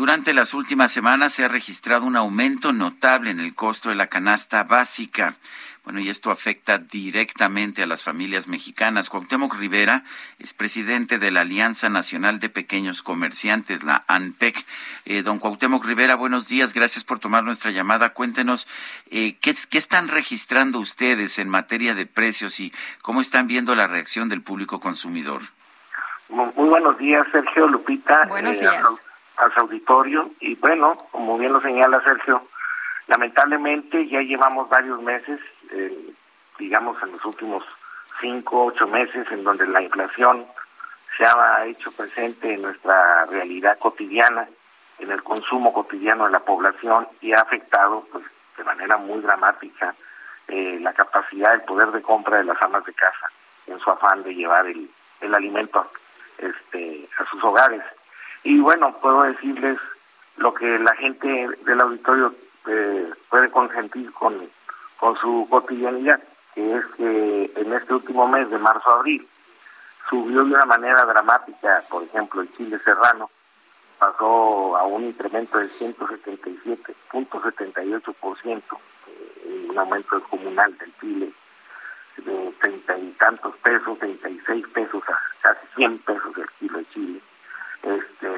Durante las últimas semanas se ha registrado un aumento notable en el costo de la canasta básica. Bueno, y esto afecta directamente a las familias mexicanas. Cuauhtémoc Rivera es presidente de la Alianza Nacional de Pequeños Comerciantes, la ANPEC. Eh, don Cuauhtémoc Rivera, buenos días, gracias por tomar nuestra llamada. Cuéntenos eh, ¿qué, qué están registrando ustedes en materia de precios y cómo están viendo la reacción del público consumidor. Muy, buenos días, Sergio Lupita. Buenos eh, días al auditorio y bueno, como bien lo señala Sergio, lamentablemente ya llevamos varios meses, eh, digamos en los últimos cinco, ocho meses, en donde la inflación se ha hecho presente en nuestra realidad cotidiana, en el consumo cotidiano de la población y ha afectado pues de manera muy dramática eh, la capacidad, el poder de compra de las amas de casa en su afán de llevar el, el alimento este, a sus hogares. Y bueno, puedo decirles lo que la gente del auditorio eh, puede consentir con, con su cotidianidad, que es que en este último mes de marzo-abril subió de una manera dramática, por ejemplo, el chile serrano pasó a un incremento de 177.78%, eh, un aumento descomunal del chile de treinta y tantos pesos, 36 pesos a casi 100 pesos el kilo de chile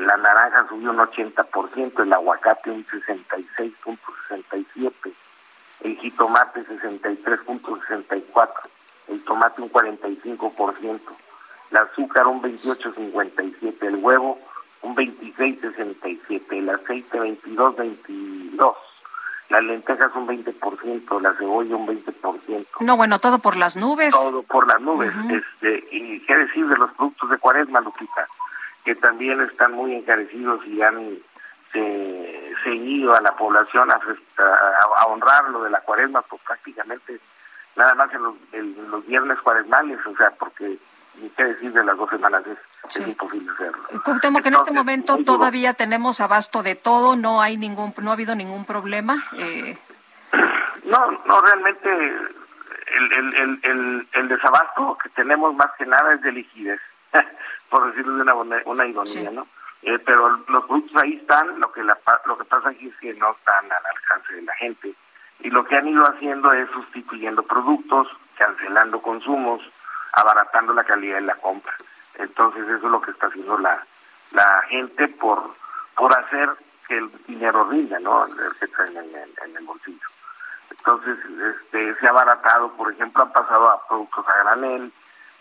la naranja subió un 80%, el aguacate un 66.67%, el jitomate 63.64%, el tomate un 45%, el azúcar un 28.57%, el huevo un 26.67%, el aceite 22.22%, las lentejas un 20%, la cebolla un 20%. No, bueno, todo por las nubes. Todo por las nubes. este, y qué decir de los productos de cuaresma, Lupita que también están muy encarecidos y han seguido a la población a, a, honrar lo de la cuaresma, pues prácticamente nada más en los, los viernes cuaresmales, o sea, porque ni qué decir de las dos semanas es, imposible hacerlo. Temo que en este momento todavía tenemos abasto de todo, no hay ningún, no ha habido ningún problema. Eh... No, no realmente el, el, el, el, desabasto que tenemos más que nada es de liquidez. por decirlo de una, una ironía, ¿no? Eh, pero los productos ahí están, lo que, la, lo que pasa aquí es que no están al alcance de la gente. Y lo que han ido haciendo es sustituyendo productos, cancelando consumos, abaratando la calidad de la compra. Entonces eso es lo que está haciendo la, la gente por, por hacer que el dinero rinda, ¿no? El que traen en, en, el bolsillo. Entonces este, se ha abaratado, por ejemplo, han pasado a productos a granel,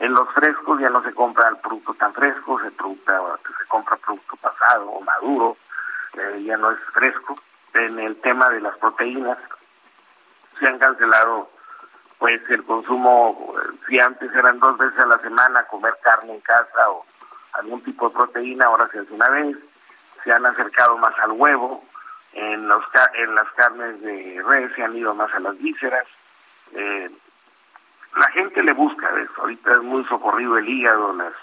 en los frescos ya no se compra el producto tan fresco, se, se compra producto pasado o maduro, eh, ya no es fresco. En el tema de las proteínas, se han cancelado pues el consumo, si antes eran dos veces a la semana comer carne en casa o algún tipo de proteína, ahora se hace una vez, se han acercado más al huevo, en, los, en las carnes de res se han ido más a las vísceras, eh, la gente le busca eso. Ahorita es muy socorrido el hígado, las,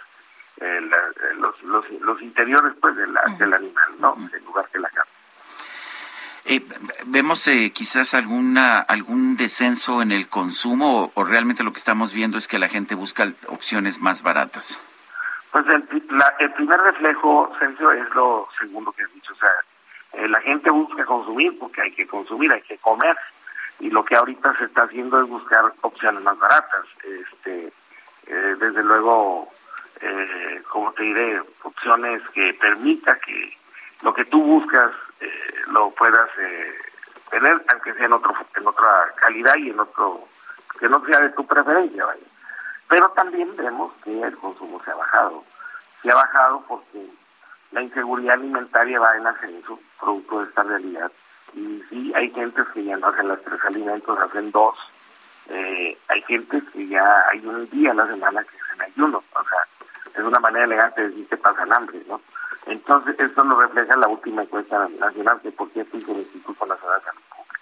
eh, eh, los, los, los, interiores pues de la, del animal, ¿no? En lugar que la carne. Eh, ¿Vemos eh, quizás alguna algún descenso en el consumo o, realmente lo que estamos viendo es que la gente busca opciones más baratas? Pues el, el primer reflejo, Sergio, es lo segundo que has dicho. O sea, la gente busca consumir porque hay que consumir, hay que comer y lo que ahorita se está haciendo es buscar opciones más baratas. Este, eh, desde luego, eh, como te diré, opciones que permita que lo que tú buscas eh, lo puedas eh, tener, aunque sea en otro en otra calidad y en otro que no sea de tu preferencia, vaya. Pero también vemos que el consumo se ha bajado. Se ha bajado porque la inseguridad alimentaria va en ascenso, producto de esta realidad y sí, hay gente que ya no hacen los tres alimentos, hacen dos. Eh, hay gente que ya hay un día a la semana que hacen ayuno. O sea, es una manera elegante de decir que pasan hambre, ¿no? Entonces, eso lo refleja la última encuesta nacional que por cierto hizo el Instituto Nacional de Salud Pública.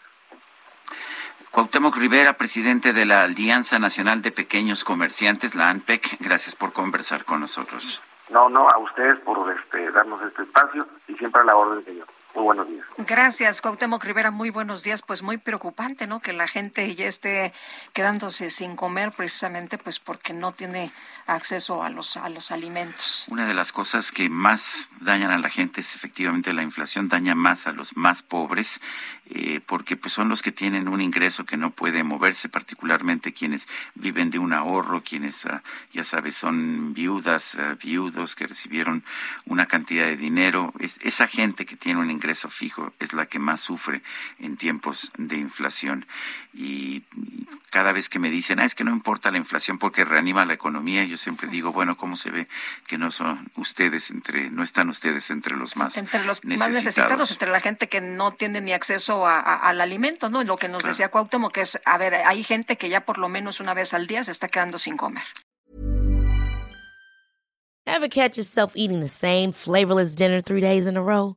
Cuauhtémoc Rivera, presidente de la Alianza Nacional de Pequeños Comerciantes, la ANPEC, gracias por conversar con nosotros. No, no, a ustedes por este, darnos este espacio y siempre a la orden, señor. Muy buenos días. Gracias, Cuauhtémoc Rivera. Muy buenos días. Pues muy preocupante, ¿no? Que la gente ya esté quedándose sin comer precisamente pues porque no tiene acceso a los, a los alimentos. Una de las cosas que más dañan a la gente es efectivamente la inflación, daña más a los más pobres, eh, porque pues son los que tienen un ingreso que no puede moverse, particularmente quienes viven de un ahorro, quienes, ah, ya sabes, son viudas, ah, viudos que recibieron una cantidad de dinero. Es, esa gente que tiene un ingreso ingreso fijo es la que más sufre en tiempos de inflación. Y, cada vez que me dicen, ah, es que no importa la inflación porque reanima la economía, yo siempre digo, bueno, ¿cómo se ve que no son ustedes entre, no están ustedes entre los más entre los necesitados. más necesitados, entre la gente que no tiene ni acceso al alimento, ¿no? Lo que nos decía Cuauhtémoc, que es, a ver, hay gente que ya por lo menos una vez al día se está quedando sin comer. Ever catch yourself eating the same flavorless dinner three days in a row?